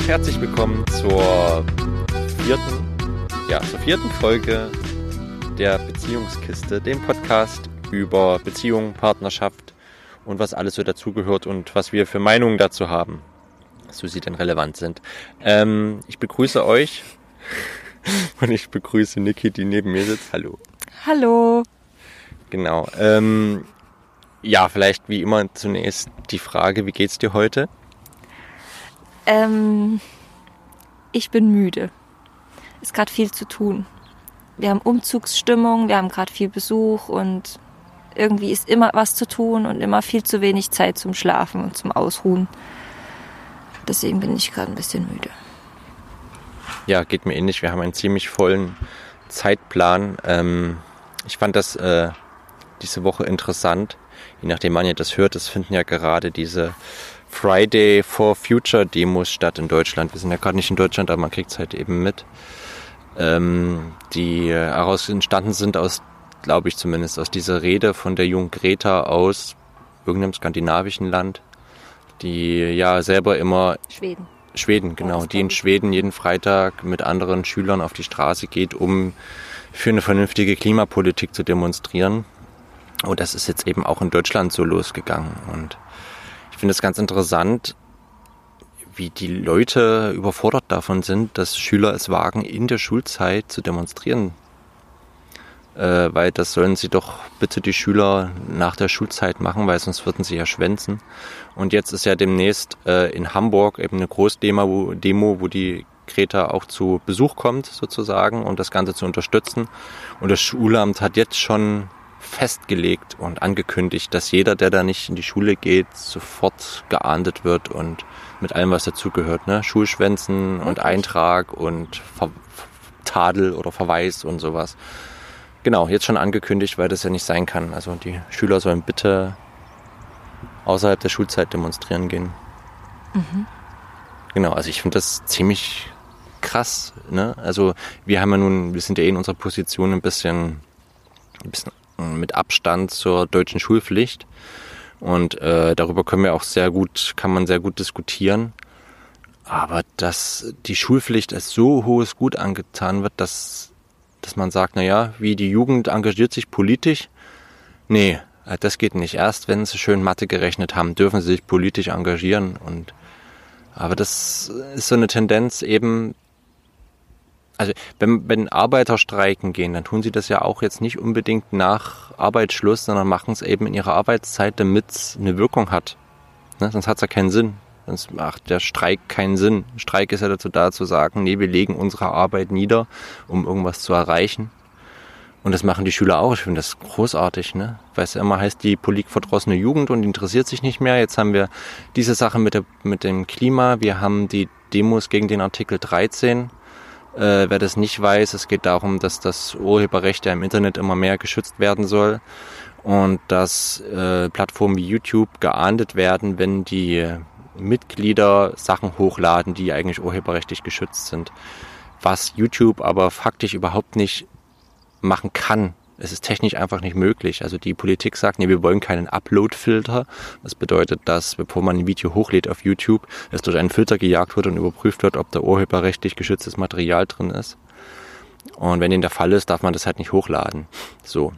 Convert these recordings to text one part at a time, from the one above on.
Und herzlich willkommen zur vierten, ja, zur vierten Folge der Beziehungskiste, dem Podcast über Beziehung, Partnerschaft und was alles so dazugehört und was wir für Meinungen dazu haben, so sie denn relevant sind. Ähm, ich begrüße euch und ich begrüße Niki, die neben mir sitzt. Hallo. Hallo. Genau. Ähm, ja, vielleicht wie immer zunächst die Frage, wie geht's dir heute? Ähm, ich bin müde. Ist gerade viel zu tun. Wir haben Umzugsstimmung, wir haben gerade viel Besuch und irgendwie ist immer was zu tun und immer viel zu wenig Zeit zum Schlafen und zum Ausruhen. Deswegen bin ich gerade ein bisschen müde. Ja, geht mir ähnlich. Wir haben einen ziemlich vollen Zeitplan. Ähm, ich fand das äh, diese Woche interessant. Je nachdem, wann ihr das hört, es finden ja gerade diese Friday for Future Demos statt in Deutschland. Wir sind ja gerade nicht in Deutschland, aber man kriegt es halt eben mit. Ähm, die heraus entstanden sind aus, glaube ich zumindest, aus dieser Rede von der jungen Greta aus irgendeinem skandinavischen Land, die ja selber immer Schweden. Schweden, genau, die in Schweden jeden Freitag mit anderen Schülern auf die Straße geht, um für eine vernünftige Klimapolitik zu demonstrieren. Und das ist jetzt eben auch in Deutschland so losgegangen. Und finde es ganz interessant, wie die Leute überfordert davon sind, dass Schüler es wagen, in der Schulzeit zu demonstrieren. Äh, weil das sollen sie doch bitte die Schüler nach der Schulzeit machen, weil sonst würden sie ja schwänzen. Und jetzt ist ja demnächst äh, in Hamburg eben eine Großdemo, wo, Demo, wo die Greta auch zu Besuch kommt sozusagen und das Ganze zu unterstützen. Und das Schulamt hat jetzt schon festgelegt und angekündigt, dass jeder, der da nicht in die Schule geht, sofort geahndet wird und mit allem, was dazugehört, ne? Schulschwänzen und Eintrag und Ver Tadel oder Verweis und sowas. Genau, jetzt schon angekündigt, weil das ja nicht sein kann. Also die Schüler sollen bitte außerhalb der Schulzeit demonstrieren gehen. Mhm. Genau, also ich finde das ziemlich krass. Ne? Also wir haben ja nun, wir sind ja eh in unserer Position ein bisschen, ein bisschen mit Abstand zur deutschen Schulpflicht. Und äh, darüber können wir auch sehr gut, kann man sehr gut diskutieren. Aber dass die Schulpflicht als so hohes Gut angetan wird, dass, dass man sagt, na ja, wie die Jugend engagiert sich politisch. Nee, äh, das geht nicht. Erst wenn sie schön Mathe gerechnet haben, dürfen sie sich politisch engagieren. Und aber das ist so eine Tendenz eben, also wenn, wenn Arbeiter streiken gehen, dann tun sie das ja auch jetzt nicht unbedingt nach Arbeitsschluss, sondern machen es eben in ihrer Arbeitszeit, damit es eine Wirkung hat. Ne? Sonst hat es ja keinen Sinn. Sonst macht der Streik keinen Sinn. Streik ist ja dazu da zu sagen, nee, wir legen unsere Arbeit nieder, um irgendwas zu erreichen. Und das machen die Schüler auch. Ich finde das großartig, ne? Weil es ja immer heißt, die politikverdrossene Jugend und interessiert sich nicht mehr. Jetzt haben wir diese Sache mit, der, mit dem Klima. Wir haben die Demos gegen den Artikel 13 äh, wer das nicht weiß, es geht darum, dass das Urheberrecht ja im Internet immer mehr geschützt werden soll und dass äh, Plattformen wie YouTube geahndet werden, wenn die Mitglieder Sachen hochladen, die eigentlich urheberrechtlich geschützt sind. Was YouTube aber faktisch überhaupt nicht machen kann, es ist technisch einfach nicht möglich. Also die Politik sagt, nee, wir wollen keinen Upload-Filter. Das bedeutet, dass bevor man ein Video hochlädt auf YouTube, es durch einen Filter gejagt wird und überprüft wird, ob da urheberrechtlich geschütztes Material drin ist. Und wenn den der Fall ist, darf man das halt nicht hochladen. So.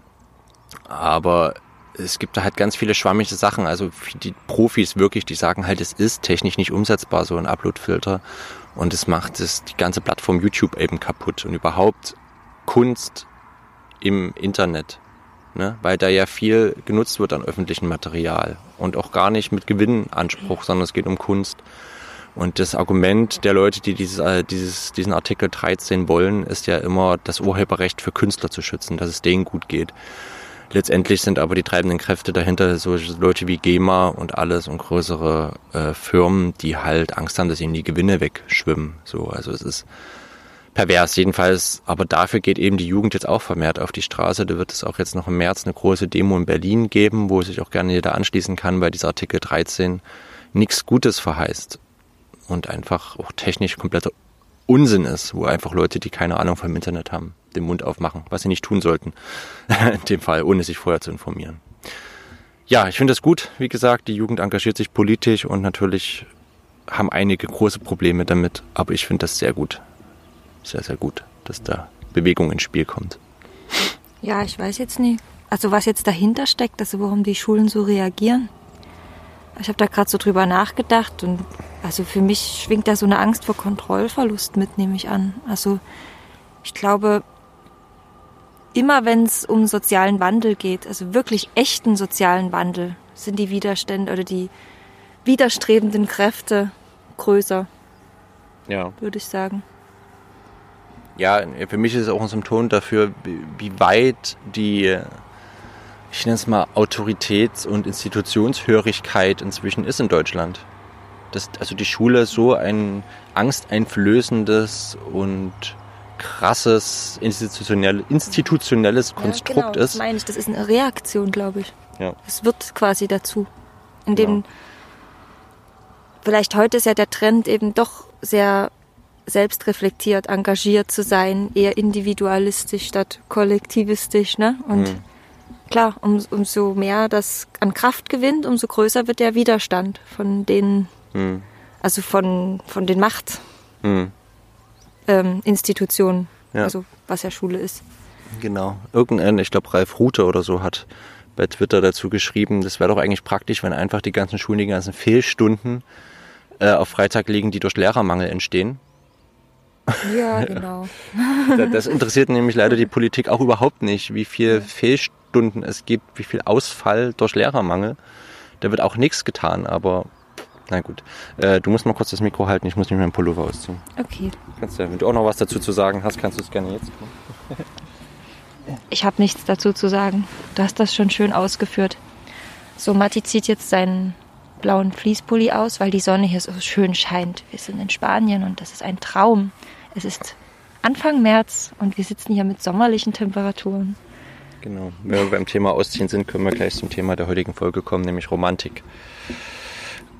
Aber es gibt da halt ganz viele schwammige Sachen. Also die Profis wirklich, die sagen halt, es ist technisch nicht umsetzbar, so ein Upload-Filter. Und es macht es die ganze Plattform YouTube eben kaputt. Und überhaupt Kunst im Internet, ne? weil da ja viel genutzt wird an öffentlichem Material und auch gar nicht mit Gewinnanspruch, sondern es geht um Kunst. Und das Argument der Leute, die dieses, äh, dieses, diesen Artikel 13 wollen, ist ja immer, das Urheberrecht für Künstler zu schützen, dass es denen gut geht. Letztendlich sind aber die treibenden Kräfte dahinter solche Leute wie GEMA und alles und größere äh, Firmen, die halt Angst haben, dass ihnen die Gewinne wegschwimmen. So, also es ist pervers jedenfalls. Aber dafür geht eben die Jugend jetzt auch vermehrt auf die Straße. Da wird es auch jetzt noch im März eine große Demo in Berlin geben, wo sich auch gerne jeder anschließen kann, weil dieser Artikel 13 nichts Gutes verheißt und einfach auch technisch kompletter Unsinn ist, wo einfach Leute, die keine Ahnung vom Internet haben, den Mund aufmachen, was sie nicht tun sollten. in dem Fall, ohne sich vorher zu informieren. Ja, ich finde es gut. Wie gesagt, die Jugend engagiert sich politisch und natürlich haben einige große Probleme damit, aber ich finde das sehr gut. Sehr, sehr gut, dass da Bewegung ins Spiel kommt. Ja, ich weiß jetzt nicht. Also was jetzt dahinter steckt, also warum die Schulen so reagieren. Ich habe da gerade so drüber nachgedacht und also für mich schwingt da so eine Angst vor Kontrollverlust mit, nehme ich an. Also ich glaube, immer wenn es um sozialen Wandel geht, also wirklich echten sozialen Wandel, sind die Widerstände oder die widerstrebenden Kräfte größer. Ja. Würde ich sagen. Ja, für mich ist es auch ein Symptom dafür, wie weit die, ich nenne es mal, Autoritäts- und Institutionshörigkeit inzwischen ist in Deutschland. Dass also die Schule so ein angsteinflößendes und krasses institutionell, institutionelles Konstrukt ja, genau, ist. Das meine ich, das ist eine Reaktion, glaube ich. Ja. Es wird quasi dazu. In dem genau. vielleicht heute ist ja der Trend eben doch sehr selbstreflektiert, engagiert zu sein, eher individualistisch statt kollektivistisch, ne? Und mhm. klar, um, umso mehr das an Kraft gewinnt, umso größer wird der Widerstand von den, mhm. also von, von den Macht. Mhm ähm, ja. also was ja Schule ist. Genau. Irgendein, ich glaube Ralf Rute oder so hat bei Twitter dazu geschrieben, das wäre doch eigentlich praktisch, wenn einfach die ganzen Schulen, die ganzen Fehlstunden äh, auf Freitag liegen, die durch Lehrermangel entstehen. Ja, genau. das interessiert nämlich leider die Politik auch überhaupt nicht, wie viel Fehlstunden es gibt, wie viel Ausfall durch Lehrermangel. Da wird auch nichts getan, aber na gut. Äh, du musst mal kurz das Mikro halten, ich muss mich meinen Pullover ausziehen. Okay. Kannst du, wenn du auch noch was dazu zu sagen hast, kannst du es gerne jetzt tun. ich habe nichts dazu zu sagen. Du hast das schon schön ausgeführt. So, Matti zieht jetzt seinen blauen Fließpulli aus, weil die Sonne hier so schön scheint. Wir sind in Spanien und das ist ein Traum. Es ist Anfang März und wir sitzen hier mit sommerlichen Temperaturen. Genau. Wenn wir beim Thema Ausziehen sind, können wir gleich zum Thema der heutigen Folge kommen, nämlich Romantik.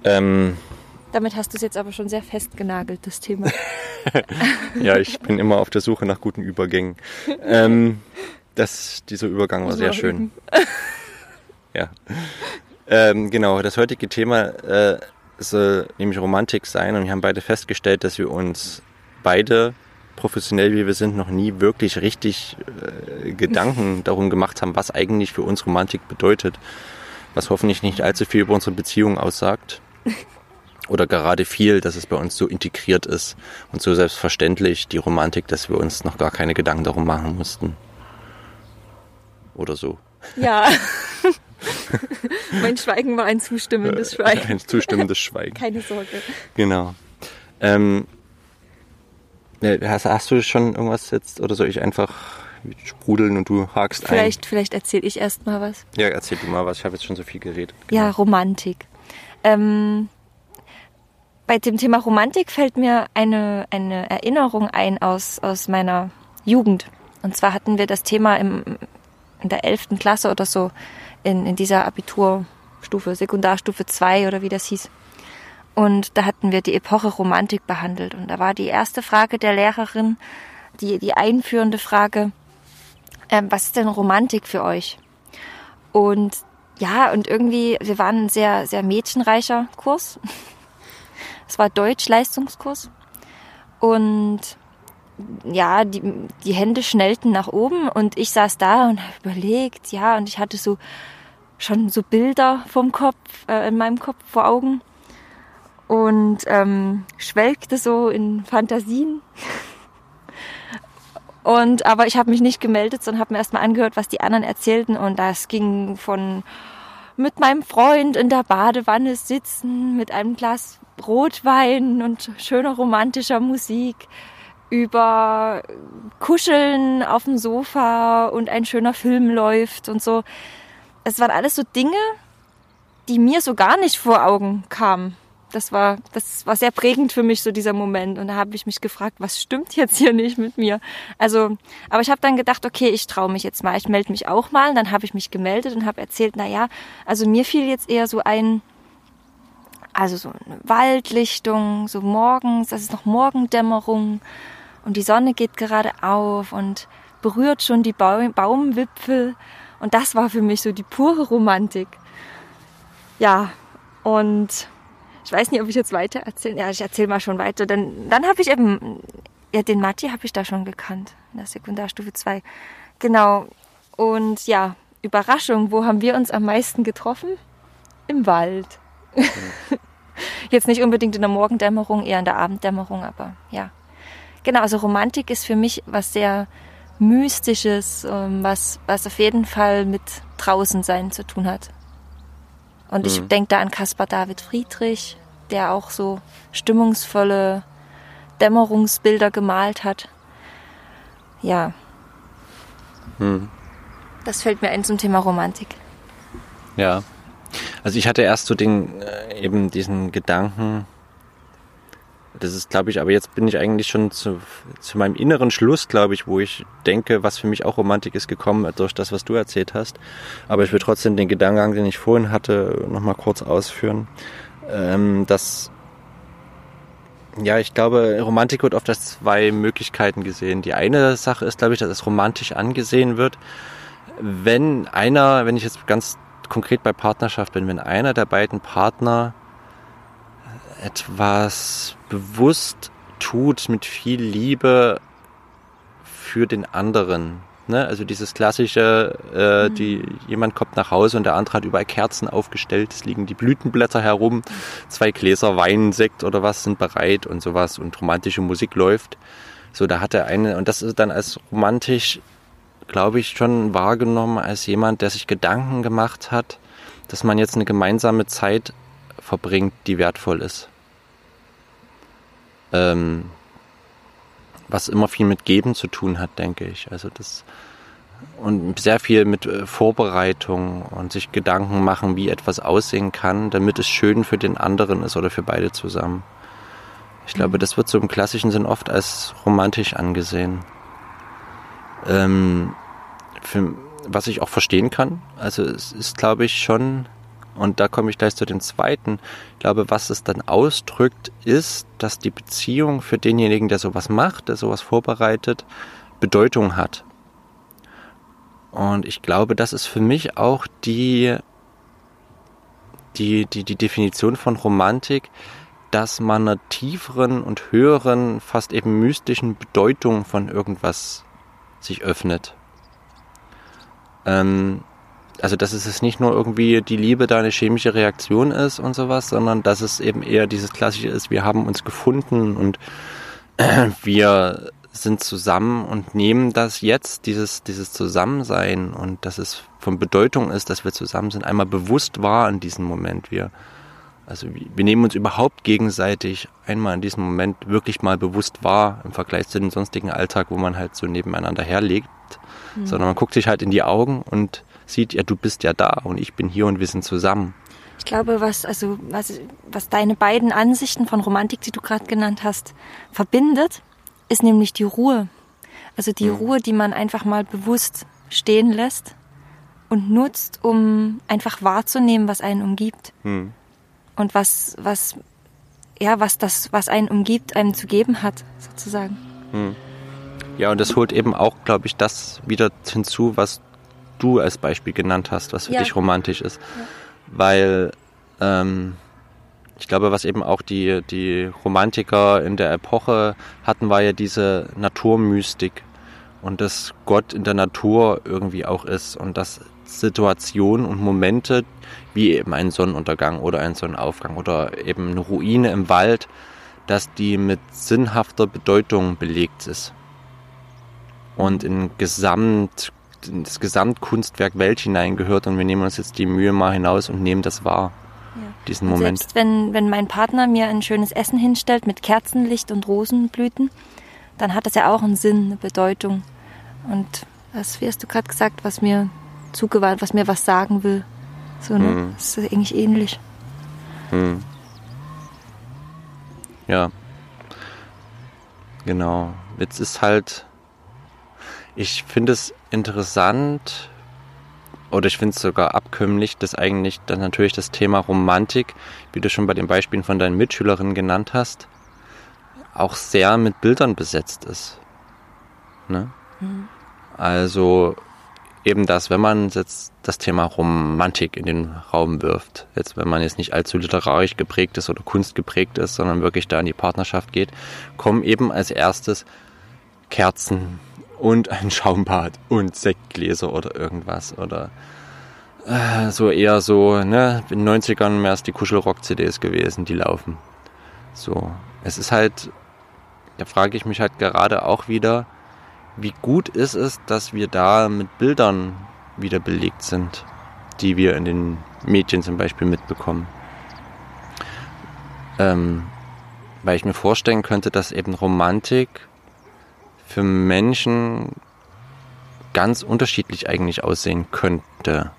Ähm, Damit hast du es jetzt aber schon sehr festgenagelt, das Thema. ja, ich bin immer auf der Suche nach guten Übergängen. Ähm, das, dieser Übergang war sehr schön. ja. Ähm, genau, das heutige Thema äh, soll nämlich Romantik sein und wir haben beide festgestellt, dass wir uns beide professionell wie wir sind, noch nie wirklich richtig äh, Gedanken darum gemacht haben, was eigentlich für uns Romantik bedeutet. Was hoffentlich nicht allzu viel über unsere Beziehung aussagt. Oder gerade viel, dass es bei uns so integriert ist und so selbstverständlich, die Romantik, dass wir uns noch gar keine Gedanken darum machen mussten. Oder so. Ja. mein Schweigen war ein zustimmendes Schweigen. Ein zustimmendes Schweigen. Keine Sorge. Genau. Ähm, hast, hast, du schon irgendwas jetzt oder soll ich einfach sprudeln und du hakst vielleicht, ein? Vielleicht erzähle ich erst mal was. Ja, erzähl du mal was. Ich habe jetzt schon so viel geredet. Genau. Ja, Romantik. Ähm, bei dem Thema Romantik fällt mir eine, eine Erinnerung ein aus, aus meiner Jugend. Und zwar hatten wir das Thema im, in der 11. Klasse oder so, in, in dieser Abiturstufe, Sekundarstufe 2 oder wie das hieß. Und da hatten wir die Epoche Romantik behandelt. Und da war die erste Frage der Lehrerin, die, die einführende Frage, äh, was ist denn Romantik für euch? Und ja, und irgendwie, wir waren ein sehr, sehr mädchenreicher Kurs. Es war Deutsch-Leistungskurs. Und ja, die, die Hände schnellten nach oben und ich saß da und habe überlegt, ja, und ich hatte so schon so Bilder vom Kopf, äh, in meinem Kopf vor Augen und ähm, schwelgte so in Fantasien. Und aber ich habe mich nicht gemeldet, sondern habe mir erstmal angehört, was die anderen erzählten. Und das ging von mit meinem Freund in der Badewanne sitzen, mit einem Glas Rotwein und schöner romantischer Musik, über Kuscheln auf dem Sofa und ein schöner Film läuft und so. Es waren alles so Dinge, die mir so gar nicht vor Augen kamen das war, das war sehr prägend für mich, so dieser Moment. Und da habe ich mich gefragt, was stimmt jetzt hier nicht mit mir? Also, aber ich habe dann gedacht, okay, ich traue mich jetzt mal, ich melde mich auch mal. Und dann habe ich mich gemeldet und habe erzählt, na ja, also mir fiel jetzt eher so ein, also so eine Waldlichtung, so morgens, das ist noch Morgendämmerung und die Sonne geht gerade auf und berührt schon die Baumwipfel. Und das war für mich so die pure Romantik. Ja, und ich weiß nicht, ob ich jetzt weiter erzähle. Ja, ich erzähle mal schon weiter. Dann, dann habe ich eben, ja, den Matti habe ich da schon gekannt, in der Sekundarstufe 2. Genau. Und ja, Überraschung, wo haben wir uns am meisten getroffen? Im Wald. Jetzt nicht unbedingt in der Morgendämmerung, eher in der Abenddämmerung, aber ja. Genau, also Romantik ist für mich was sehr Mystisches, ähm, was, was auf jeden Fall mit draußen sein zu tun hat. Und ich mhm. denke da an Caspar David Friedrich, der auch so stimmungsvolle Dämmerungsbilder gemalt hat. Ja. Mhm. Das fällt mir ein zum Thema Romantik. Ja. Also ich hatte erst so den, äh, eben diesen Gedanken, das ist, glaube ich, aber jetzt bin ich eigentlich schon zu, zu meinem inneren Schluss, glaube ich, wo ich denke, was für mich auch Romantik ist, gekommen durch das, was du erzählt hast. Aber ich will trotzdem den Gedankengang, den ich vorhin hatte, nochmal kurz ausführen. Ähm, dass, ja, ich glaube, Romantik wird oft als zwei Möglichkeiten gesehen. Die eine Sache ist, glaube ich, dass es romantisch angesehen wird, wenn einer, wenn ich jetzt ganz konkret bei Partnerschaft bin, wenn einer der beiden Partner etwas bewusst tut mit viel Liebe für den anderen. Ne? Also dieses klassische, äh, mhm. die, jemand kommt nach Hause und der andere hat überall Kerzen aufgestellt, es liegen die Blütenblätter herum, zwei Gläser Wein, Sekt oder was sind bereit und sowas und romantische Musik läuft. So, da hat er eine, und das ist dann als romantisch, glaube ich, schon wahrgenommen als jemand, der sich Gedanken gemacht hat, dass man jetzt eine gemeinsame Zeit verbringt, die wertvoll ist ähm, was immer viel mit Geben zu tun hat, denke ich. Also das und sehr viel mit äh, Vorbereitung und sich Gedanken machen, wie etwas aussehen kann, damit es schön für den anderen ist oder für beide zusammen. Ich glaube, mhm. das wird so im klassischen Sinn oft als romantisch angesehen. Ähm, für, was ich auch verstehen kann. Also es ist, glaube ich, schon und da komme ich gleich zu dem zweiten. Ich glaube, was es dann ausdrückt, ist, dass die Beziehung für denjenigen, der sowas macht, der sowas vorbereitet, Bedeutung hat. Und ich glaube, das ist für mich auch die, die, die, die Definition von Romantik, dass man einer tieferen und höheren, fast eben mystischen Bedeutung von irgendwas sich öffnet. Ähm, also dass es nicht nur irgendwie die Liebe da eine chemische Reaktion ist und sowas, sondern dass es eben eher dieses klassische ist, wir haben uns gefunden und äh, wir sind zusammen und nehmen das jetzt, dieses, dieses Zusammensein und dass es von Bedeutung ist, dass wir zusammen sind, einmal bewusst wahr in diesem Moment. Wir, also wir nehmen uns überhaupt gegenseitig einmal in diesem Moment wirklich mal bewusst wahr im Vergleich zu dem sonstigen Alltag, wo man halt so nebeneinander herlegt, mhm. sondern man guckt sich halt in die Augen und sieht, ja, du bist ja da und ich bin hier und wir sind zusammen. Ich glaube, was, also, was, was deine beiden Ansichten von Romantik, die du gerade genannt hast, verbindet, ist nämlich die Ruhe. Also die mhm. Ruhe, die man einfach mal bewusst stehen lässt und nutzt, um einfach wahrzunehmen, was einen umgibt. Mhm. Und was, was, ja, was das, was einen umgibt, einem zu geben hat, sozusagen. Mhm. Ja, und das holt eben auch, glaube ich, das wieder hinzu, was du als Beispiel genannt hast, was für ja. dich romantisch ist. Ja. Weil ähm, ich glaube, was eben auch die, die Romantiker in der Epoche hatten, war ja diese Naturmystik und dass Gott in der Natur irgendwie auch ist und dass Situationen und Momente wie eben ein Sonnenuntergang oder ein Sonnenaufgang oder eben eine Ruine im Wald, dass die mit sinnhafter Bedeutung belegt ist und in Gesamt das Gesamtkunstwerk Welt hineingehört und wir nehmen uns jetzt die Mühe mal hinaus und nehmen das wahr. Ja. Diesen und Moment. Selbst wenn, wenn mein Partner mir ein schönes Essen hinstellt mit Kerzenlicht und Rosenblüten, dann hat das ja auch einen Sinn, eine Bedeutung. Und was, wie hast du gerade gesagt, was mir zugewandt, was mir was sagen will. So, ne? Hm. Das ist eigentlich ähnlich. Hm. Ja. Genau. Jetzt ist halt ich finde es interessant oder ich finde es sogar abkömmlich, dass eigentlich dann natürlich das Thema Romantik, wie du schon bei den Beispielen von deinen Mitschülerinnen genannt hast, auch sehr mit Bildern besetzt ist. Ne? Mhm. Also eben das, wenn man jetzt das Thema Romantik in den Raum wirft, jetzt wenn man jetzt nicht allzu literarisch geprägt ist oder kunstgeprägt ist, sondern wirklich da in die Partnerschaft geht, kommen eben als erstes Kerzen und ein Schaumbad und Sektgläser oder irgendwas oder äh, so eher so, ne, in den 90ern mehr es die Kuschelrock-CDs gewesen, die laufen. So, es ist halt, da frage ich mich halt gerade auch wieder, wie gut ist es, dass wir da mit Bildern wieder belegt sind, die wir in den Medien zum Beispiel mitbekommen. Ähm, weil ich mir vorstellen könnte, dass eben Romantik für Menschen ganz unterschiedlich eigentlich aussehen könnte.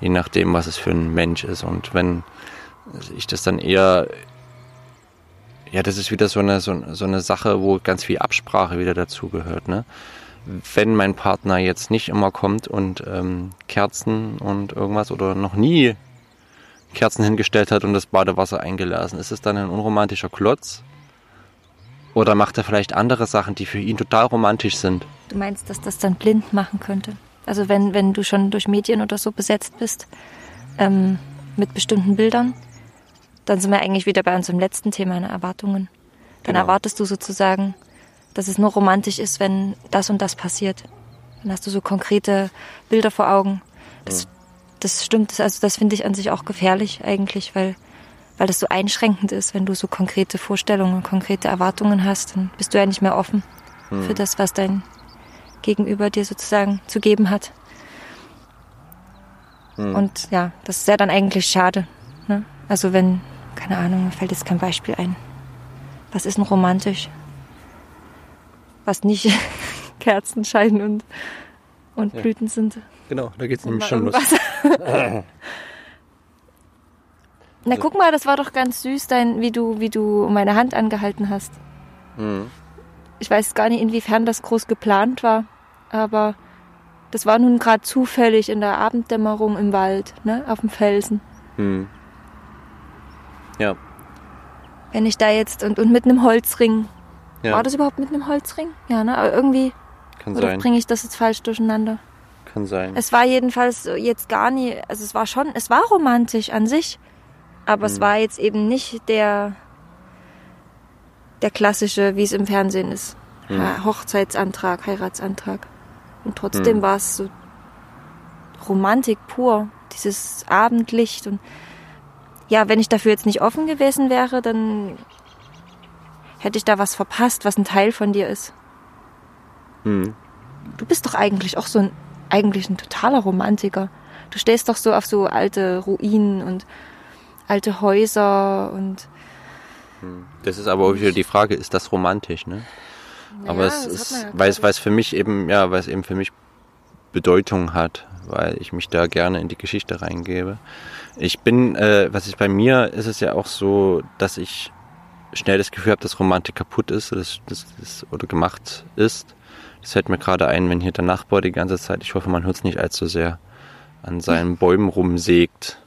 Je nachdem, was es für ein Mensch ist. Und wenn ich das dann eher ja, das ist wieder so eine, so, so eine Sache, wo ganz viel Absprache wieder dazugehört. Ne? Wenn mein Partner jetzt nicht immer kommt und ähm, Kerzen und irgendwas oder noch nie Kerzen hingestellt hat und das Badewasser eingelassen, ist es dann ein unromantischer Klotz? Oder macht er vielleicht andere Sachen, die für ihn total romantisch sind? Du meinst, dass das dann blind machen könnte? Also wenn, wenn du schon durch Medien oder so besetzt bist, ähm, mit bestimmten Bildern, dann sind wir eigentlich wieder bei unserem letzten Thema, eine Erwartungen. Dann genau. erwartest du sozusagen, dass es nur romantisch ist, wenn das und das passiert. Dann hast du so konkrete Bilder vor Augen. Das, ja. das stimmt, also das finde ich an sich auch gefährlich eigentlich, weil, weil das so einschränkend ist, wenn du so konkrete Vorstellungen, konkrete Erwartungen hast, dann bist du ja nicht mehr offen hm. für das, was dein Gegenüber dir sozusagen zu geben hat. Hm. Und ja, das ist ja dann eigentlich schade. Ne? Also wenn keine Ahnung, mir fällt jetzt kein Beispiel ein. Was ist denn romantisch? Was nicht Kerzenschein und, und ja. Blüten sind. Genau, da geht es nämlich schon los. Na guck mal, das war doch ganz süß, dein, wie du, wie du meine Hand angehalten hast. Mhm. Ich weiß gar nicht, inwiefern das groß geplant war, aber das war nun gerade zufällig in der Abenddämmerung im Wald, ne, auf dem Felsen. Mhm. Ja. Wenn ich da jetzt und, und mit einem Holzring. Ja. War das überhaupt mit einem Holzring? Ja, ne? Aber irgendwie. Kann oder sein. bringe ich das jetzt falsch durcheinander? Kann sein. Es war jedenfalls jetzt gar nie, also es war schon, es war romantisch an sich, aber hm. es war jetzt eben nicht der, der klassische, wie es im Fernsehen ist. Hm. Hochzeitsantrag, Heiratsantrag. Und trotzdem hm. war es so Romantik pur. Dieses Abendlicht und ja, wenn ich dafür jetzt nicht offen gewesen wäre, dann hätte ich da was verpasst, was ein Teil von dir ist. Hm. Du bist doch eigentlich auch so ein, eigentlich ein totaler Romantiker. Du stehst doch so auf so alte Ruinen und alte Häuser und. Hm. Das ist aber auch wieder die Frage, ist das romantisch, ne? Naja, aber es ist, ja weil es, weil es für mich eben, ja, weil es eben für mich Bedeutung hat, weil ich mich da gerne in die Geschichte reingebe. Ich bin, äh, was ich bei mir ist es ja auch so, dass ich schnell das Gefühl habe, dass Romantik kaputt ist, dass, dass, dass, oder gemacht ist. Das fällt mir gerade ein, wenn hier der Nachbar die ganze Zeit, ich hoffe, man hört es nicht allzu sehr, an seinen Bäumen rumsägt.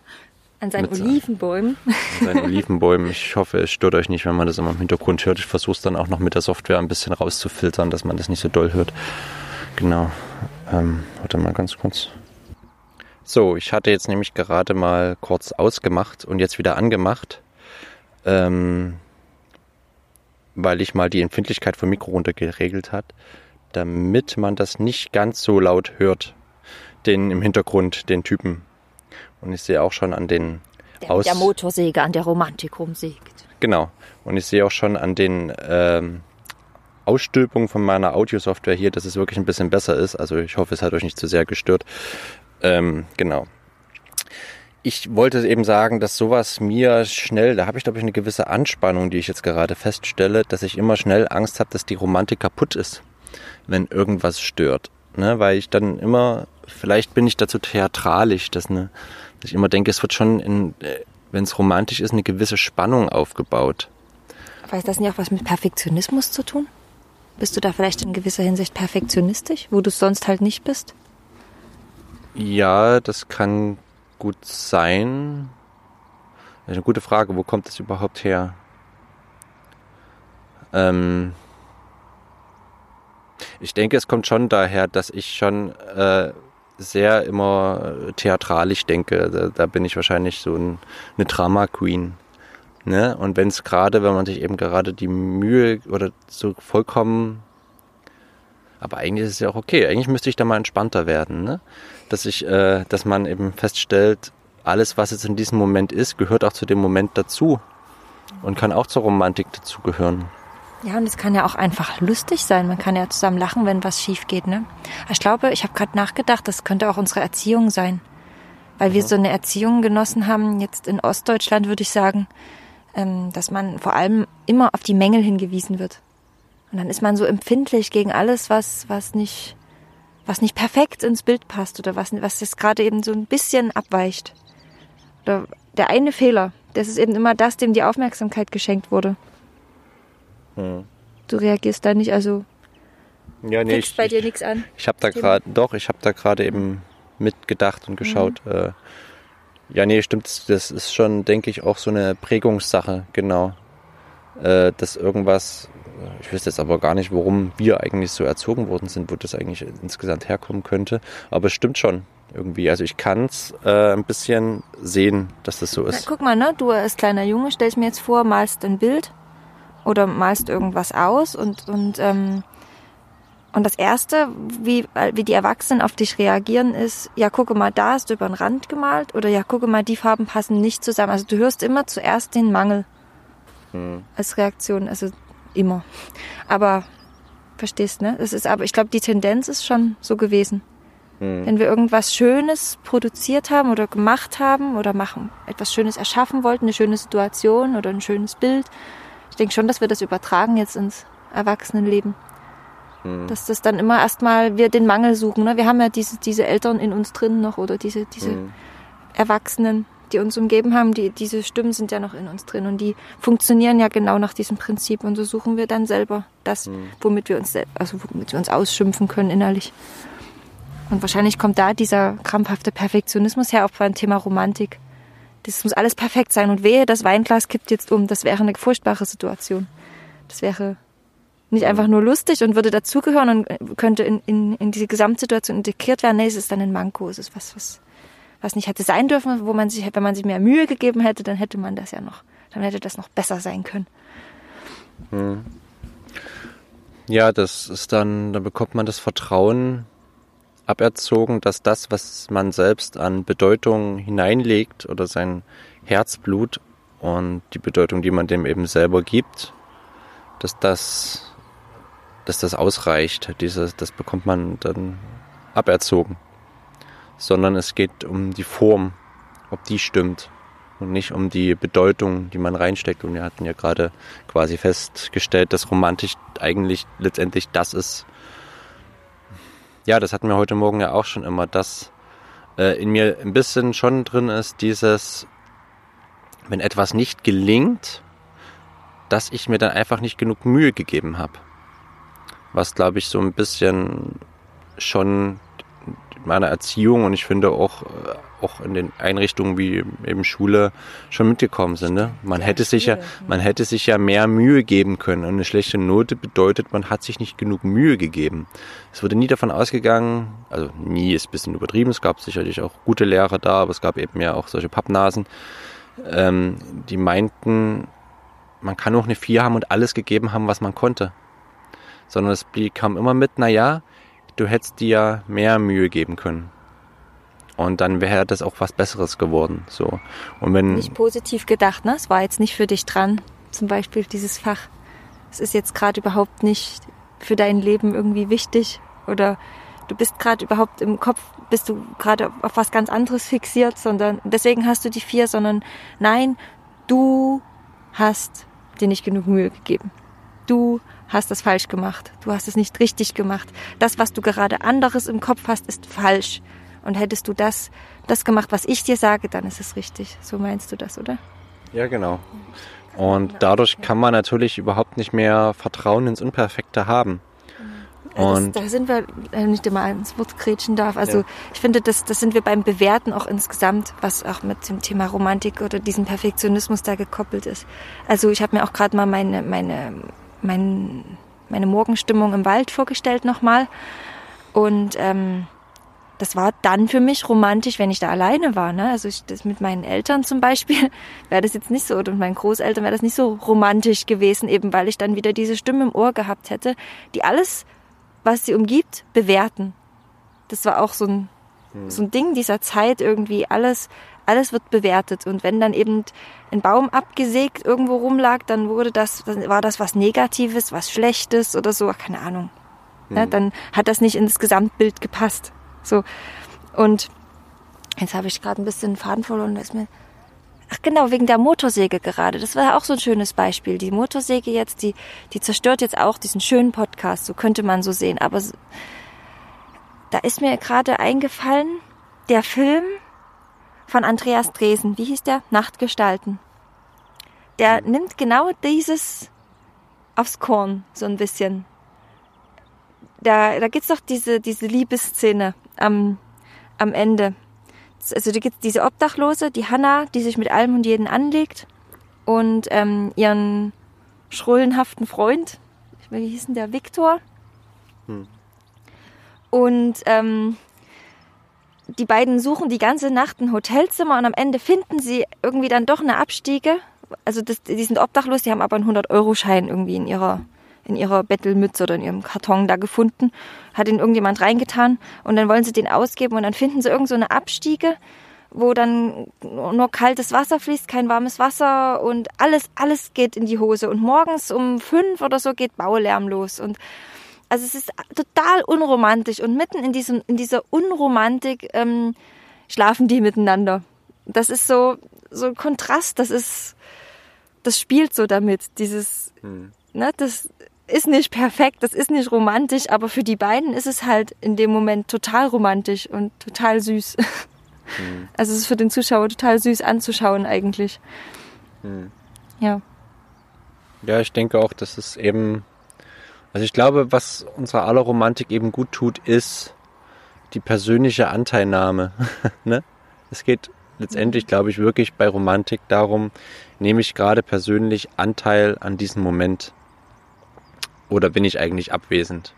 An seinen Olivenbäumen. An seinen Olivenbäumen. Ich hoffe, es stört euch nicht, wenn man das immer im Hintergrund hört. Ich versuche es dann auch noch mit der Software ein bisschen rauszufiltern, dass man das nicht so doll hört. Genau. Ähm, warte mal ganz kurz. So, ich hatte jetzt nämlich gerade mal kurz ausgemacht und jetzt wieder angemacht, ähm, weil ich mal die Empfindlichkeit vom Mikro runtergeregelt hat, damit man das nicht ganz so laut hört, den im Hintergrund, den Typen. Und ich sehe auch schon an den der Aus der Motorsäge an der Romantik rumsägt. Genau. Und ich sehe auch schon an den ähm, Ausstülpungen von meiner Audiosoftware hier, dass es wirklich ein bisschen besser ist. Also ich hoffe, es hat euch nicht zu sehr gestört. Ähm, genau. Ich wollte eben sagen, dass sowas mir schnell, da habe ich glaube ich eine gewisse Anspannung, die ich jetzt gerade feststelle, dass ich immer schnell Angst habe, dass die Romantik kaputt ist, wenn irgendwas stört. Ne? Weil ich dann immer, vielleicht bin ich dazu theatralisch, dass, ne, dass ich immer denke, es wird schon, äh, wenn es romantisch ist, eine gewisse Spannung aufgebaut. Aber ist das nicht auch was mit Perfektionismus zu tun? Bist du da vielleicht in gewisser Hinsicht perfektionistisch, wo du es sonst halt nicht bist? Ja, das kann gut sein. Das ist eine gute Frage. Wo kommt das überhaupt her? Ähm Ich denke, es kommt schon daher, dass ich schon äh, sehr immer theatralisch denke. Da, da bin ich wahrscheinlich so ein, eine Drama Queen. Ne? Und wenn es gerade, wenn man sich eben gerade die Mühe oder so vollkommen, aber eigentlich ist es ja auch okay. Eigentlich müsste ich da mal entspannter werden, ne? Dass ich, äh, dass man eben feststellt, alles, was jetzt in diesem Moment ist, gehört auch zu dem Moment dazu und kann auch zur Romantik dazugehören. Ja, und es kann ja auch einfach lustig sein. Man kann ja zusammen lachen, wenn was schief geht. Ne? Ich glaube, ich habe gerade nachgedacht, das könnte auch unsere Erziehung sein. Weil wir so eine Erziehung genossen haben, jetzt in Ostdeutschland würde ich sagen, ähm, dass man vor allem immer auf die Mängel hingewiesen wird. Und dann ist man so empfindlich gegen alles, was, was nicht, was nicht perfekt ins Bild passt oder was, was jetzt gerade eben so ein bisschen abweicht. Oder der eine Fehler, das ist eben immer das, dem die Aufmerksamkeit geschenkt wurde. Hm. Du reagierst da nicht, also ja, nee, ich, bei dir nichts an. Ich habe da gerade, doch, ich habe da gerade eben mitgedacht und geschaut. Mhm. Äh, ja, nee, stimmt, das ist schon, denke ich, auch so eine Prägungssache, genau. Äh, dass irgendwas, ich wüsste jetzt aber gar nicht, warum wir eigentlich so erzogen worden sind, wo das eigentlich insgesamt herkommen könnte. Aber es stimmt schon irgendwie. Also ich kann es äh, ein bisschen sehen, dass das so ist. Na, guck mal, ne? Du als kleiner Junge stellst mir jetzt vor, malst ein Bild oder malst irgendwas aus und, und, ähm, und das Erste, wie, wie die Erwachsenen auf dich reagieren, ist, ja, gucke mal, da hast du über den Rand gemalt oder ja, gucke mal, die Farben passen nicht zusammen. Also du hörst immer zuerst den Mangel hm. als Reaktion, also immer. Aber verstehst, ne? Das ist aber, ich glaube, die Tendenz ist schon so gewesen. Hm. Wenn wir irgendwas Schönes produziert haben oder gemacht haben oder machen, etwas Schönes erschaffen wollten, eine schöne Situation oder ein schönes Bild, ich denke schon, dass wir das übertragen jetzt ins Erwachsenenleben. Hm. Dass das dann immer erstmal wir den Mangel suchen. Ne? Wir haben ja diese, diese Eltern in uns drin noch oder diese, diese hm. Erwachsenen, die uns umgeben haben, die, diese Stimmen sind ja noch in uns drin und die funktionieren ja genau nach diesem Prinzip und so suchen wir dann selber das, hm. womit wir uns, also womit wir uns ausschimpfen können innerlich. Und wahrscheinlich kommt da dieser krampfhafte Perfektionismus her, auch beim Thema Romantik. Das muss alles perfekt sein. Und wehe, das Weinglas kippt jetzt um. Das wäre eine furchtbare Situation. Das wäre nicht einfach nur lustig und würde dazugehören und könnte in, in, in diese Gesamtsituation integriert werden. Nee, es ist dann ein Manko. Es ist was, was, was nicht hätte sein dürfen, wo man sich, wenn man sich mehr Mühe gegeben hätte, dann hätte man das ja noch, dann hätte das noch besser sein können. Hm. Ja, das ist dann, da bekommt man das Vertrauen aberzogen, dass das, was man selbst an Bedeutung hineinlegt oder sein Herzblut und die Bedeutung, die man dem eben selber gibt, dass das, dass das ausreicht. Dieses, das bekommt man dann aberzogen. Sondern es geht um die Form, ob die stimmt und nicht um die Bedeutung, die man reinsteckt. Und wir hatten ja gerade quasi festgestellt, dass Romantik eigentlich letztendlich das ist, ja, das hatten wir heute Morgen ja auch schon immer, dass äh, in mir ein bisschen schon drin ist, dieses, wenn etwas nicht gelingt, dass ich mir dann einfach nicht genug Mühe gegeben habe. Was, glaube ich, so ein bisschen schon meiner Erziehung und ich finde auch, äh, auch in den Einrichtungen wie eben Schule schon mitgekommen sind. Ne? Man hätte sich ja, man hätte sich ja mehr Mühe geben können. Und eine schlechte Note bedeutet, man hat sich nicht genug Mühe gegeben. Es wurde nie davon ausgegangen, also nie ist ein bisschen übertrieben, es gab sicherlich auch gute Lehrer da, aber es gab eben ja auch solche Pappnasen, ähm, die meinten, man kann auch eine Vier haben und alles gegeben haben, was man konnte. Sondern es kam immer mit, na ja, du hättest dir mehr Mühe geben können. Und dann wäre das auch was Besseres geworden. So. Und wenn nicht positiv gedacht, ne? Es war jetzt nicht für dich dran, zum Beispiel dieses Fach. Es ist jetzt gerade überhaupt nicht für dein Leben irgendwie wichtig oder du bist gerade überhaupt im Kopf, bist du gerade auf was ganz anderes fixiert, sondern deswegen hast du die vier, sondern nein, du hast dir nicht genug Mühe gegeben. Du hast das falsch gemacht. Du hast es nicht richtig gemacht. Das, was du gerade anderes im Kopf hast, ist falsch. Und hättest du das, das gemacht, was ich dir sage, dann ist es richtig. So meinst du das, oder? Ja, genau. Und dadurch kann man natürlich überhaupt nicht mehr Vertrauen ins Unperfekte haben. Und das, da sind wir, wenn ich dir mal ins Wort grätschen darf. Also ja. ich finde, das, das sind wir beim Bewerten auch insgesamt, was auch mit dem Thema Romantik oder diesem Perfektionismus da gekoppelt ist. Also ich habe mir auch gerade mal meine, meine, mein, meine Morgenstimmung im Wald vorgestellt nochmal. Und ähm, das war dann für mich romantisch, wenn ich da alleine war. Ne? Also ich, das mit meinen Eltern zum Beispiel wäre das jetzt nicht so, oder mit meinen Großeltern wäre das nicht so romantisch gewesen, eben weil ich dann wieder diese Stimme im Ohr gehabt hätte, die alles, was sie umgibt, bewerten. Das war auch so ein, hm. so ein Ding dieser Zeit irgendwie, alles, alles wird bewertet. Und wenn dann eben ein Baum abgesägt irgendwo rumlag, dann wurde das, dann war das was Negatives, was Schlechtes oder so, keine Ahnung. Hm. Ne? Dann hat das nicht ins Gesamtbild gepasst. So. Und jetzt habe ich gerade ein bisschen Faden verloren. Da ist mir Ach genau, wegen der Motorsäge gerade. Das war auch so ein schönes Beispiel. Die Motorsäge jetzt, die, die zerstört jetzt auch diesen schönen Podcast. So könnte man so sehen. Aber da ist mir gerade eingefallen, der Film von Andreas Dresen. Wie hieß der? Nachtgestalten. Der nimmt genau dieses aufs Korn, so ein bisschen. Da, da gibt's doch diese, diese Liebesszene am, am Ende. Also da gibt diese Obdachlose, die Hanna, die sich mit allem und jeden anlegt und ähm, ihren schrullenhaften Freund, wie hieß denn der, Viktor. Hm. Und ähm, die beiden suchen die ganze Nacht ein Hotelzimmer und am Ende finden sie irgendwie dann doch eine Abstiege. Also das, die sind obdachlos, die haben aber einen 100-Euro-Schein irgendwie in ihrer in ihrer Bettelmütze oder in ihrem Karton da gefunden, hat ihn irgendjemand reingetan und dann wollen sie den ausgeben und dann finden sie irgend so eine Abstiege, wo dann nur kaltes Wasser fließt, kein warmes Wasser und alles, alles geht in die Hose und morgens um fünf oder so geht Baulärm los und also es ist total unromantisch und mitten in diesem, in dieser Unromantik ähm, schlafen die miteinander. Das ist so, so ein Kontrast, das ist, das spielt so damit, dieses, hm. ne, das, ist nicht perfekt, das ist nicht romantisch, aber für die beiden ist es halt in dem Moment total romantisch und total süß. Mhm. Also es ist für den Zuschauer total süß anzuschauen eigentlich. Mhm. Ja. Ja, ich denke auch, dass es eben, also ich glaube, was unserer aller Romantik eben gut tut, ist die persönliche Anteilnahme. ne? Es geht letztendlich, glaube ich, wirklich bei Romantik darum, nehme ich gerade persönlich Anteil an diesem Moment. Oder bin ich eigentlich abwesend?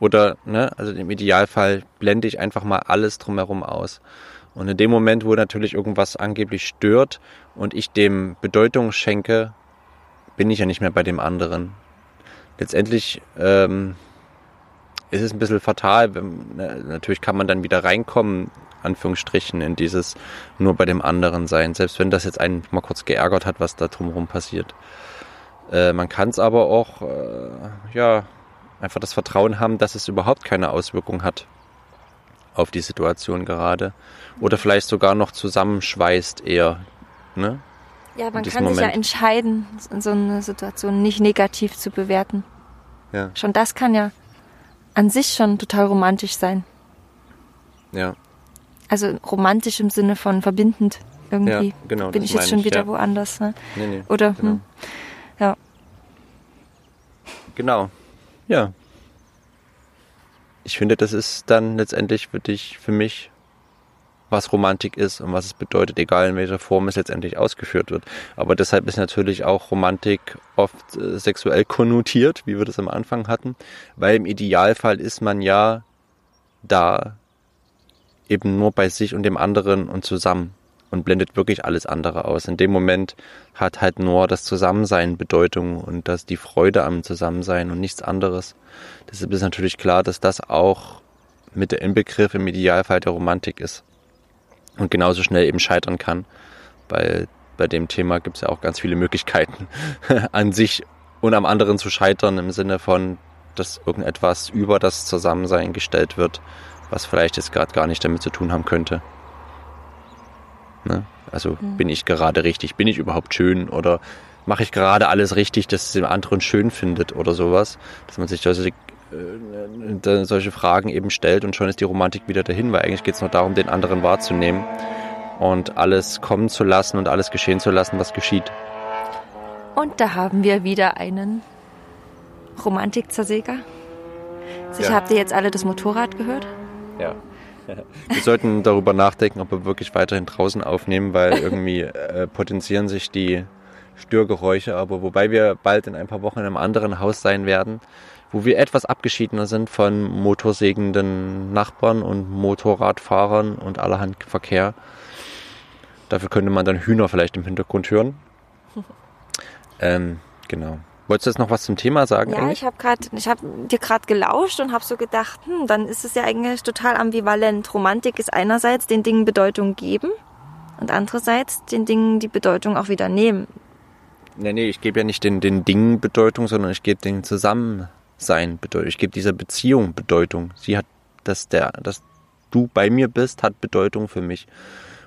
Oder, ne, also im Idealfall blende ich einfach mal alles drumherum aus. Und in dem Moment, wo natürlich irgendwas angeblich stört und ich dem Bedeutung schenke, bin ich ja nicht mehr bei dem anderen. Letztendlich ähm, ist es ein bisschen fatal. Natürlich kann man dann wieder reinkommen, Anführungsstrichen, in dieses nur bei dem anderen sein. Selbst wenn das jetzt einen mal kurz geärgert hat, was da drumherum passiert. Äh, man kann es aber auch, äh, ja, einfach das Vertrauen haben, dass es überhaupt keine Auswirkung hat auf die Situation gerade. Oder vielleicht sogar noch zusammenschweißt eher. Ne? Ja, man kann Moment. sich ja entscheiden, in so einer Situation nicht negativ zu bewerten. Ja. Schon das kann ja an sich schon total romantisch sein. Ja. Also romantisch im Sinne von verbindend irgendwie. Ja, genau. Bin ich jetzt schon ich, wieder ja. woanders. Ne? Nee, nee, Oder genau. hm, ja. Genau. Ja. Ich finde, das ist dann letztendlich für dich, für mich, was Romantik ist und was es bedeutet, egal in welcher Form es letztendlich ausgeführt wird. Aber deshalb ist natürlich auch Romantik oft äh, sexuell konnotiert, wie wir das am Anfang hatten, weil im Idealfall ist man ja da eben nur bei sich und dem anderen und zusammen und blendet wirklich alles andere aus. In dem Moment hat halt nur das Zusammensein Bedeutung und das die Freude am Zusammensein und nichts anderes. Deshalb ist natürlich klar, dass das auch mit der Inbegriff im Idealfall der Romantik ist und genauso schnell eben scheitern kann, weil bei dem Thema gibt es ja auch ganz viele Möglichkeiten an sich und am anderen zu scheitern im Sinne von, dass irgendetwas über das Zusammensein gestellt wird, was vielleicht jetzt gerade gar nicht damit zu tun haben könnte. Ne? Also mhm. bin ich gerade richtig, bin ich überhaupt schön oder mache ich gerade alles richtig, dass es den anderen schön findet oder sowas. Dass man sich solche, äh, solche Fragen eben stellt und schon ist die Romantik wieder dahin, weil eigentlich geht es nur darum, den anderen wahrzunehmen und alles kommen zu lassen und alles geschehen zu lassen, was geschieht. Und da haben wir wieder einen Romantikzersäger. Sicher ja. habt ihr jetzt alle das Motorrad gehört? Ja. Wir sollten darüber nachdenken, ob wir wirklich weiterhin draußen aufnehmen, weil irgendwie äh, potenzieren sich die Störgeräusche, aber wobei wir bald in ein paar Wochen in einem anderen Haus sein werden, wo wir etwas abgeschiedener sind von motorsägenden Nachbarn und Motorradfahrern und allerhand Verkehr. Dafür könnte man dann Hühner vielleicht im Hintergrund hören. ähm, genau. Wolltest du jetzt noch was zum Thema sagen? Ja, eigentlich? ich habe gerade, ich habe dir gerade gelauscht und habe so gedacht, hm, dann ist es ja eigentlich total ambivalent. Romantik ist einerseits den Dingen Bedeutung geben und andererseits den Dingen die Bedeutung auch wieder nehmen. Nee, nee, ich gebe ja nicht den, den Dingen Bedeutung, sondern ich gebe den Zusammensein Bedeutung. Ich gebe dieser Beziehung Bedeutung. Sie hat, dass der, dass du bei mir bist, hat Bedeutung für mich.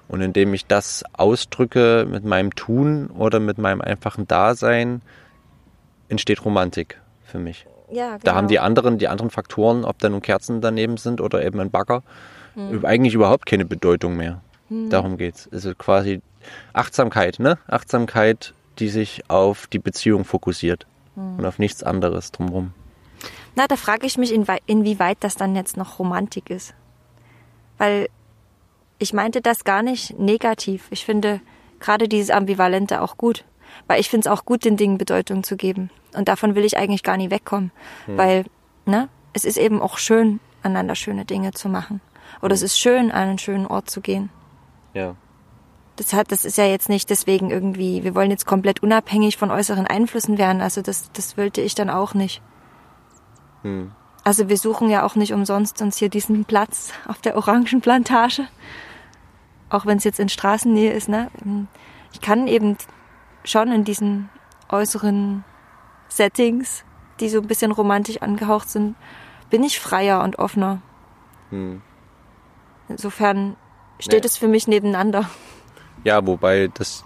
Und indem ich das ausdrücke mit meinem Tun oder mit meinem einfachen Dasein, entsteht Romantik für mich. Ja, genau. Da haben die anderen, die anderen Faktoren, ob da nun Kerzen daneben sind oder eben ein Bagger, eigentlich überhaupt keine Bedeutung mehr. Darum geht's. Also quasi Achtsamkeit, ne? Achtsamkeit, die sich auf die Beziehung fokussiert und auf nichts anderes drumherum. Na, da frage ich mich, inwie- inwieweit das dann jetzt noch Romantik ist. Weil ich meinte das gar nicht negativ. Ich finde gerade dieses Ambivalente auch gut. Weil ich finde es auch gut, den Dingen Bedeutung zu geben. Und davon will ich eigentlich gar nie wegkommen. Weil, ne, es ist eben auch schön, einander schöne Dinge zu machen. Oder es ist schön, an einen schönen Ort zu gehen. Ja. Das hat, das ist ja jetzt nicht deswegen irgendwie, wir wollen jetzt komplett unabhängig von äußeren Einflüssen werden. Also das, das wollte ich dann auch nicht. Hm. Also wir suchen ja auch nicht umsonst uns hier diesen Platz auf der Orangenplantage. Auch wenn es jetzt in Straßennähe ist, ne? Ich kann eben schon in diesen äußeren Settings, die so ein bisschen romantisch angehaucht sind, bin ich freier und offener. Hm. Insofern steht Ja. es für mich nebeneinander. Ja, wobei das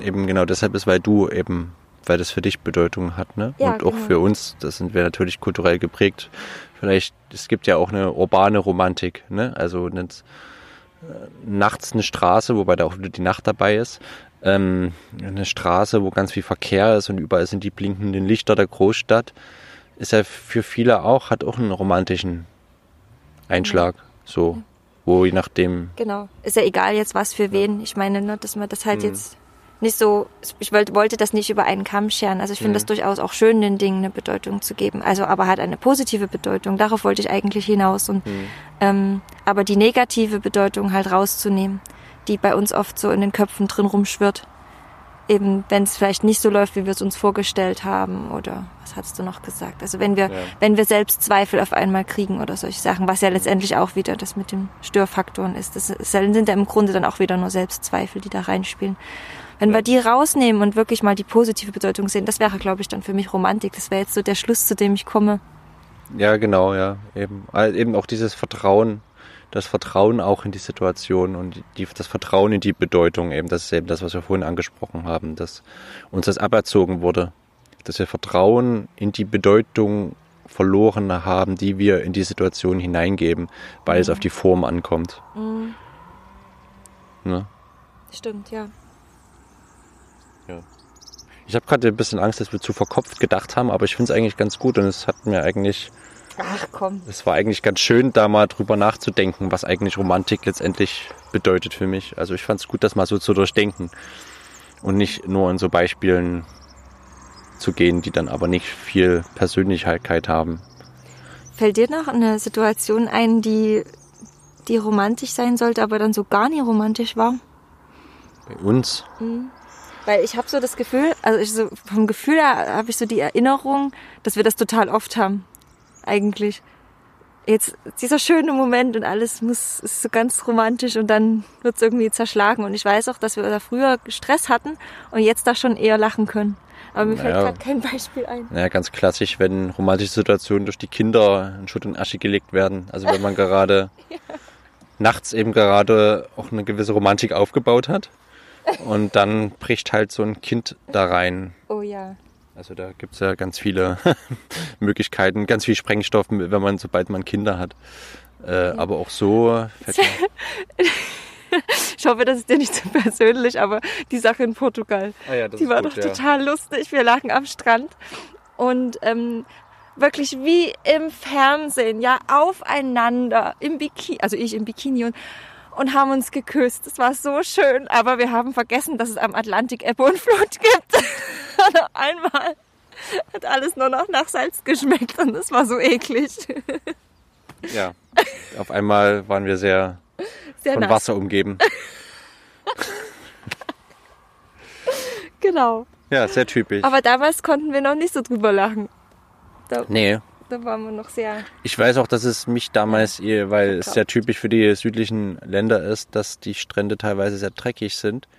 eben genau deshalb ist, weil du eben, weil das für dich Bedeutung hat, ne? Ja, Und auch genau. für uns, das sind wir natürlich kulturell geprägt. Vielleicht, es gibt ja auch eine urbane Romantik, ne? Also eine, äh, nachts eine Straße, wobei da auch wieder die Nacht dabei ist. Ähm, eine Straße, wo ganz viel Verkehr ist und überall sind die blinkenden Lichter der Großstadt. Ist ja für viele auch, hat auch einen romantischen Einschlag. So, wo je nachdem Genau. Ist ja egal jetzt was für wen. Ich meine, ne, dass man das halt Mhm. jetzt nicht so, ich wollte, wollte das nicht über einen Kamm scheren. Also ich finde Mhm. das durchaus auch schön, den Dingen eine Bedeutung zu geben. Also aber halt eine positive Bedeutung. Darauf wollte ich eigentlich hinaus. Und Mhm. ähm, aber die negative Bedeutung halt rauszunehmen, die bei uns oft so in den Köpfen drin rumschwirrt. Eben, wenn es vielleicht nicht so läuft, wie wir es uns vorgestellt haben, oder was hast du noch gesagt? Also wenn wir, Ja. wenn wir selbst Zweifel auf einmal kriegen oder solche Sachen, was ja letztendlich auch wieder das mit den Störfaktoren ist. Das sind ja im Grunde dann auch wieder nur Selbstzweifel, die da reinspielen. Wenn wir die rausnehmen und wirklich mal die positive Bedeutung sehen, das wäre, glaube ich, dann für mich Romantik. Das wäre jetzt so der Schluss, zu dem ich komme. Ja, genau, ja. Eben, Also eben auch dieses Vertrauen, das Vertrauen auch in die Situation und die, das Vertrauen in die Bedeutung eben. Das ist eben das, was wir vorhin angesprochen haben, dass uns das aberzogen wurde. Dass wir Vertrauen in die Bedeutung verloren haben, die wir in die Situation hineingeben, weil es auf die Form ankommt. Ne? Stimmt, ja. Ich habe gerade ein bisschen Angst, dass wir zu verkopft gedacht haben, aber ich finde es eigentlich ganz gut und es hat mir eigentlich Ach komm. Es war eigentlich ganz schön, da mal drüber nachzudenken, was eigentlich Romantik letztendlich bedeutet für mich. Also ich fand es gut, das mal so zu durchdenken und nicht nur in so Beispielen zu gehen, die dann aber nicht viel Persönlichkeit haben. Fällt dir noch eine Situation ein, die, die romantisch sein sollte, aber dann so gar nie romantisch war? Bei uns, Weil ich habe so das Gefühl, also ich so, vom Gefühl her habe ich so die Erinnerung, dass wir das total oft haben. Eigentlich. Jetzt dieser schöne Moment und alles muss ist so ganz romantisch und dann wird's irgendwie zerschlagen. Und ich weiß auch, dass wir da früher Stress hatten und jetzt da schon eher lachen können. Aber mir fällt Naja. gerade kein Beispiel ein. naja, ganz klassisch, wenn romantische Situationen durch die Kinder in Schutt und Asche gelegt werden. Also wenn man gerade nachts eben gerade auch eine gewisse Romantik aufgebaut hat und dann bricht halt so ein Kind da rein. Oh ja. Also da gibt's ja ganz viele Möglichkeiten, ganz viel Sprengstoff, wenn man, sobald man Kinder hat. Äh, aber auch so Ich hoffe, das ist dir nicht zu persönlich, aber die Sache in Portugal. ah ja, das Die war gut, doch ja. total lustig. Wir lagen am Strand und ähm, wirklich wie im Fernsehen, ja, aufeinander im Bikini, also ich im Bikini und und haben uns geküsst. Es war so schön, aber wir haben vergessen, dass es am Atlantik Ebbe und Flut gibt. und auf einmal hat alles nur noch nach Salz geschmeckt und es war so eklig. Ja, auf einmal waren wir sehr, Sehr von nass. Wasser umgeben. Genau. Ja, sehr typisch. Aber damals konnten wir noch nicht so drüber lachen. Da, Nee, da waren wir noch sehr. ich weiß auch, dass es mich damals, weil es sehr typisch für die südlichen Länder ist, dass die Strände teilweise sehr dreckig sind.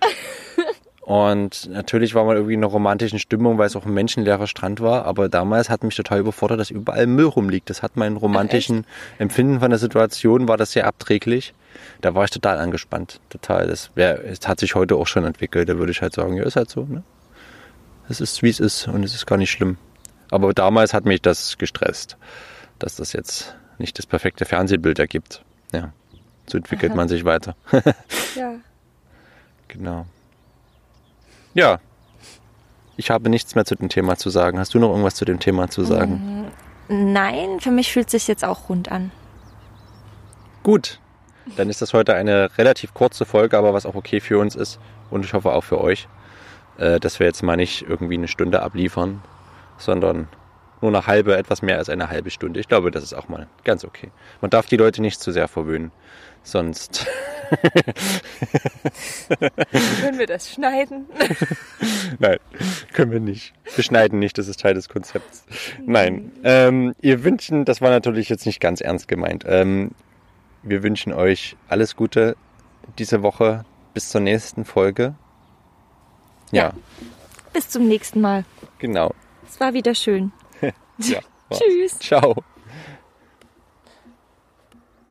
Und natürlich war man irgendwie in einer romantischen Stimmung, weil es auch ein menschenleerer Strand war. Aber damals hat mich total überfordert, dass überall Müll rumliegt. Das hat meinen romantischen Empfinden von der Situation, war das sehr abträglich. Da war ich total angespannt. Total. Das, wär, es hat sich heute auch schon entwickelt. Da würde ich halt sagen, ja, ist halt so. Ne? Es ist, wie es ist und es ist gar nicht schlimm. Aber damals hat mich das gestresst, dass das jetzt nicht das perfekte Fernsehbild ergibt. Ja, so entwickelt man sich weiter. Ja. Genau. Ja. Ich habe nichts mehr zu dem Thema zu sagen. Hast du noch irgendwas zu dem Thema zu sagen? Nein, für mich fühlt sich jetzt auch rund an. Gut. Dann ist das heute eine relativ kurze Folge, aber was auch okay für uns ist und ich hoffe auch für euch, äh, dass wir jetzt mal nicht irgendwie eine Stunde abliefern, sondern nur eine halbe, etwas mehr als eine halbe Stunde. Ich glaube, das ist auch mal ganz okay. Man darf die Leute nicht zu sehr verwöhnen, sonst Können wir das schneiden? Nein, können wir nicht. Wir schneiden nicht, das ist Teil des Konzepts. Nein, ähm, ihr wünschen, das war natürlich jetzt nicht ganz ernst gemeint. Ähm, wir wünschen euch alles Gute diese Woche bis zur nächsten Folge. Ja, Ja. Bis zum nächsten Mal. genau. Es war wieder schön. Ja. Tschüss. Ciao.